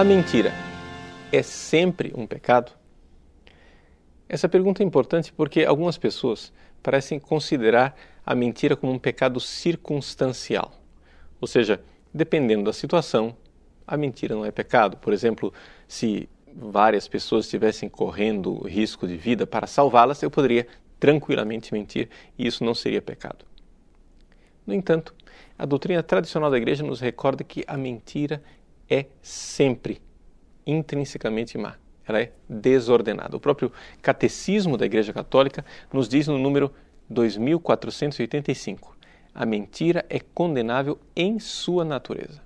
A mentira é sempre um pecado? Essa pergunta é importante porque algumas pessoas parecem considerar a mentira como um pecado circunstancial. Ou seja, dependendo da situação, a mentira não é pecado. Por exemplo, se várias pessoas estivessem correndo risco de vida para salvá-las, eu poderia tranquilamente mentir e isso não seria pecado. No entanto, a doutrina tradicional da igreja nos recorda que a mentira é sempre intrinsecamente má. Ela é desordenada. O próprio catecismo da Igreja Católica nos diz no número 2485: a mentira é condenável em sua natureza.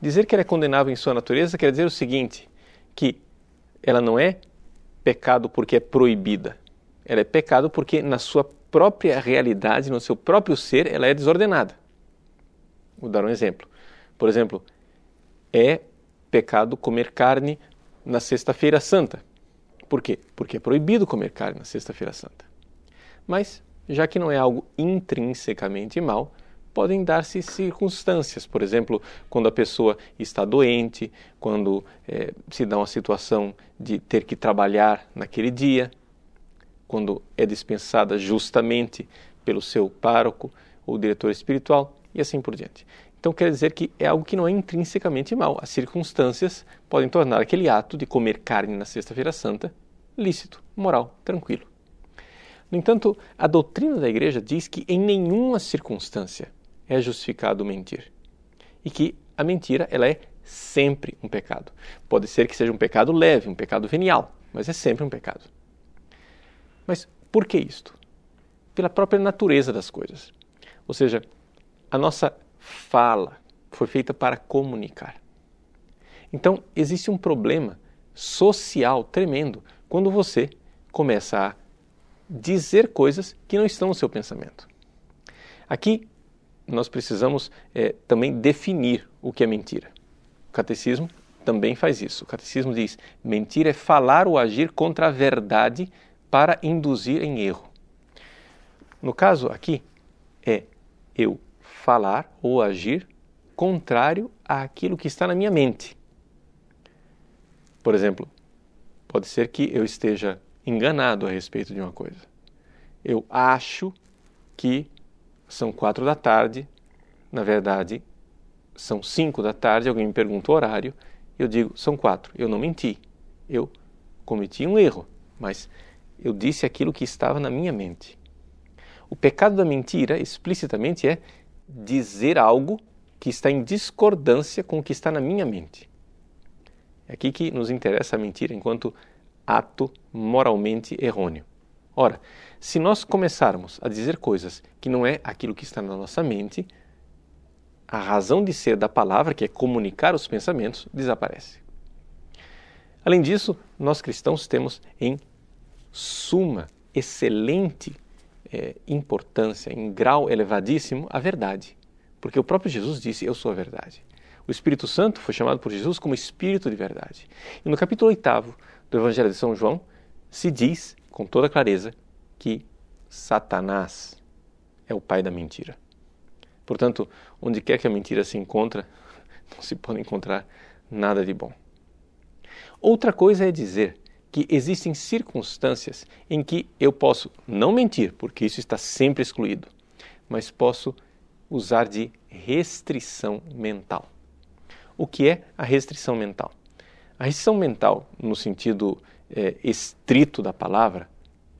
Dizer que ela é condenável em sua natureza quer dizer o seguinte: que ela não é pecado porque é proibida. Ela é pecado porque na sua própria realidade, no seu próprio ser, ela é desordenada. Vou dar um exemplo. Por exemplo, é pecado comer carne na Sexta-feira Santa. Por quê? Porque é proibido comer carne na Sexta-feira Santa. Mas, já que não é algo intrinsecamente mal, podem dar-se circunstâncias. Por exemplo, quando a pessoa está doente, quando é, se dá uma situação de ter que trabalhar naquele dia, quando é dispensada justamente pelo seu pároco ou diretor espiritual e assim por diante. Então quer dizer que é algo que não é intrinsecamente mal. As circunstâncias podem tornar aquele ato de comer carne na Sexta-feira Santa lícito, moral, tranquilo. No entanto, a doutrina da Igreja diz que em nenhuma circunstância é justificado mentir e que a mentira ela é sempre um pecado. Pode ser que seja um pecado leve, um pecado venial, mas é sempre um pecado. Mas por que isto? Pela própria natureza das coisas. Ou seja, a nossa fala foi feita para comunicar. Então, existe um problema social tremendo quando você começa a dizer coisas que não estão no seu pensamento. Aqui, nós precisamos é, também definir o que é mentira. O catecismo também faz isso. O catecismo diz: mentira é falar ou agir contra a verdade para induzir em erro. No caso aqui, é eu falar ou agir contrário àquilo que está na minha mente. Por exemplo, pode ser que eu esteja enganado a respeito de uma coisa. Eu acho que são quatro da tarde, na verdade são cinco da tarde, alguém me pergunta o horário, eu digo são quatro. Eu não menti, eu cometi um erro, mas eu disse aquilo que estava na minha mente. O pecado da mentira explicitamente é dizer algo que está em discordância com o que está na minha mente. É aqui que nos interessa a mentira enquanto ato moralmente errôneo. Ora, se nós começarmos a dizer coisas que não é aquilo que está na nossa mente, a razão de ser da palavra, que é comunicar os pensamentos, desaparece. Além disso, nós cristãos temos em suma, excelente é, importância, em grau elevadíssimo, a verdade. Porque o próprio Jesus disse: Eu sou a verdade. O Espírito Santo foi chamado por Jesus como Espírito de verdade. E no capítulo 8 do Evangelho de São João, se diz com toda clareza que Satanás é o pai da mentira. Portanto, onde quer que a mentira se encontra, não se pode encontrar nada de bom. Outra coisa é dizer que existem circunstâncias em que eu posso não mentir, porque isso está sempre excluído, mas posso usar de restrição mental. O que é a restrição mental? A restrição mental, no sentido é, estrito da palavra,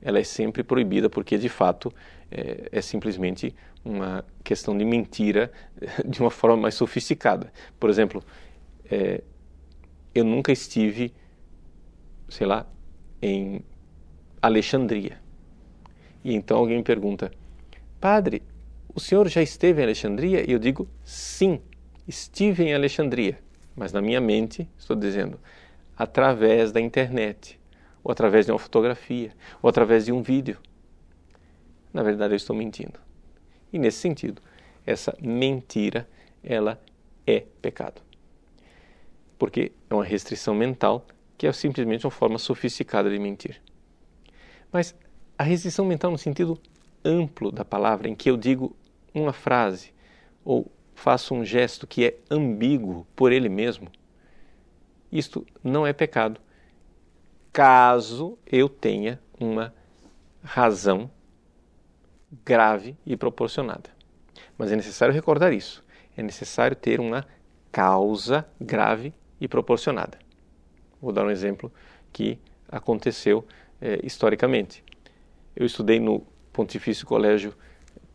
ela é sempre proibida porque, de fato, é, é simplesmente uma questão de mentira de uma forma mais sofisticada. Por exemplo, é, eu nunca estive sei lá, em Alexandria. E então alguém me pergunta: Padre, o senhor já esteve em Alexandria? E eu digo: Sim, estive em Alexandria. Mas na minha mente estou dizendo através da internet, ou através de uma fotografia, ou através de um vídeo. Na verdade, eu estou mentindo. E nesse sentido, essa mentira, ela é pecado. Porque é uma restrição mental que é simplesmente uma forma sofisticada de mentir. Mas a restrição mental no sentido amplo da palavra, em que eu digo uma frase ou faço um gesto que é ambíguo por ele mesmo, isto não é pecado, caso eu tenha uma razão grave e proporcionada. Mas é necessário recordar isso. É necessário ter uma causa grave e proporcionada. Vou dar um exemplo que aconteceu é, historicamente. Eu estudei no Pontifício Colégio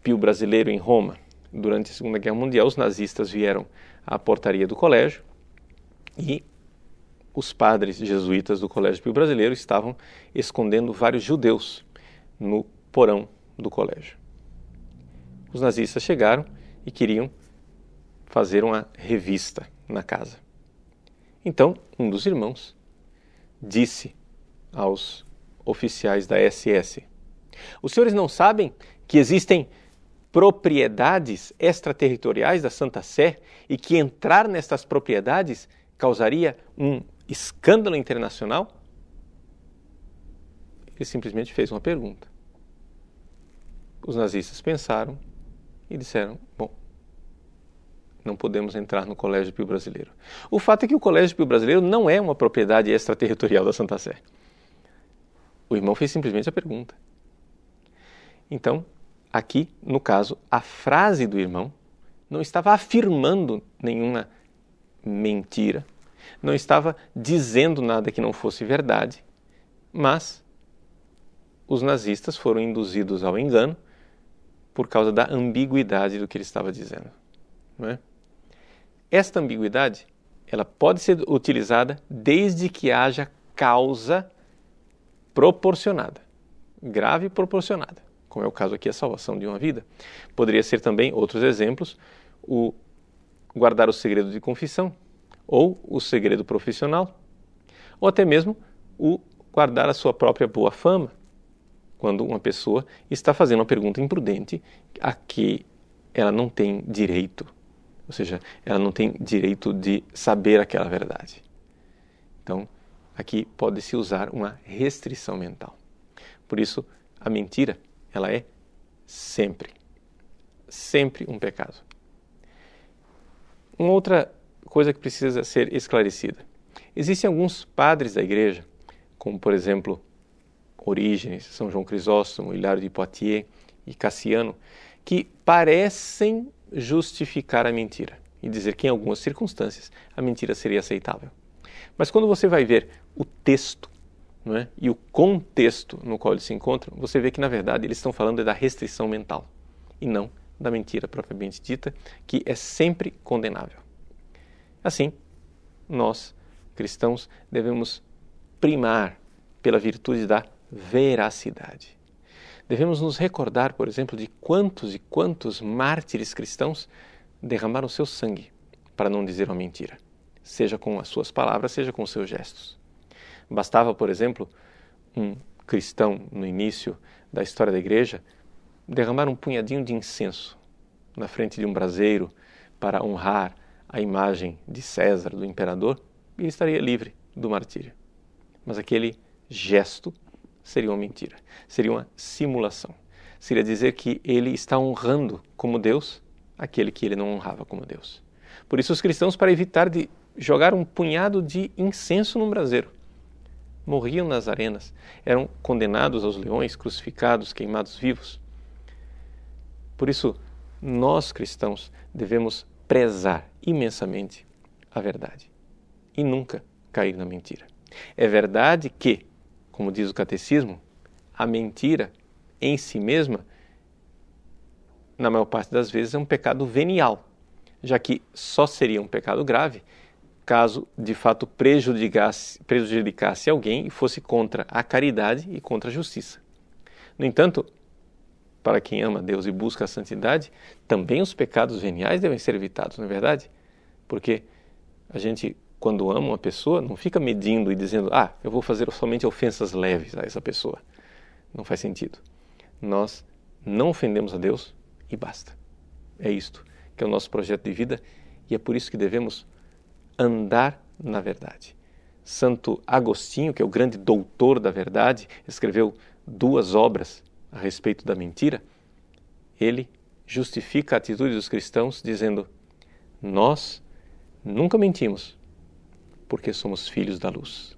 Pio Brasileiro em Roma. Durante a Segunda Guerra Mundial, os nazistas vieram à portaria do colégio e os padres jesuítas do Colégio Pio Brasileiro estavam escondendo vários judeus no porão do colégio. Os nazistas chegaram e queriam fazer uma revista na casa. Então, um dos irmãos disse aos oficiais da SS: Os senhores não sabem que existem propriedades extraterritoriais da Santa Sé e que entrar nestas propriedades causaria um escândalo internacional? Ele simplesmente fez uma pergunta. Os nazistas pensaram e disseram: Bom, não podemos entrar no Colégio Pio Brasileiro. O fato é que o Colégio Pio Brasileiro não é uma propriedade extraterritorial da Santa Sé. O irmão fez simplesmente a pergunta. Então, aqui, no caso, a frase do irmão não estava afirmando nenhuma mentira, não estava dizendo nada que não fosse verdade, mas os nazistas foram induzidos ao engano por causa da ambiguidade do que ele estava dizendo. Não é? Esta ambiguidade ela pode ser utilizada desde que haja causa proporcionada, grave proporcionada, como é o caso aqui a salvação de uma vida. Poderia ser também outros exemplos o guardar o segredo de confissão ou o segredo profissional, ou até mesmo o guardar a sua própria boa fama, quando uma pessoa está fazendo uma pergunta imprudente a que ela não tem direito, ou seja, ela não tem direito de saber aquela verdade. Então, aqui pode-se usar uma restrição mental. Por isso, a mentira, ela é sempre, sempre um pecado. Uma outra coisa que precisa ser esclarecida. Existem alguns padres da igreja, como por exemplo Orígenes, São João Crisóstomo, Hilário de Poitiers e Cassiano, que parecem justificar a mentira e dizer que em algumas circunstâncias a mentira seria aceitável. Mas quando você vai ver o texto é, e o contexto no qual eles se encontram, você vê que na verdade eles estão falando da restrição mental e não da mentira propriamente dita, que é sempre condenável. Assim, nós, cristãos, devemos primar pela virtude da veracidade. Devemos nos recordar, por exemplo, de quantos e quantos mártires cristãos derramaram seu sangue para não dizer uma mentira, seja com as suas palavras, seja com os seus gestos. Bastava, por exemplo, um cristão no início da história da igreja derramar um punhadinho de incenso na frente de um braseiro para honrar a imagem de César, do imperador, e ele estaria livre do martírio. Mas aquele gesto seria uma mentira, seria uma simulação. Seria dizer que ele está honrando como Deus aquele que ele não honrava como Deus. Por isso, os cristãos, para evitar de jogar um punhado de incenso num braseiro, morriam nas arenas, eram condenados aos leões, crucificados, queimados vivos. Por isso, nós cristãos devemos prezar imensamente a verdade e nunca cair na mentira. É verdade que como diz o catecismo, a mentira em si mesma, na maior parte das vezes, é um pecado venial, já que só seria um pecado grave caso de fato prejudicasse, prejudicasse alguém e fosse contra a caridade e contra a justiça. No entanto, para quem ama Deus e busca a santidade, também os pecados veniais devem ser evitados, não é verdade? Porque a gente quando ama uma pessoa, não fica medindo e dizendo, ah, eu vou fazer somente ofensas leves a essa pessoa. Não faz sentido. Nós não ofendemos a Deus e basta. É isto que é o nosso projeto de vida e é por isso que devemos andar na verdade. Santo Agostinho, que é o grande doutor da verdade, escreveu duas obras a respeito da mentira. Ele justifica a atitude dos cristãos dizendo: Nós nunca mentimos porque somos filhos da luz.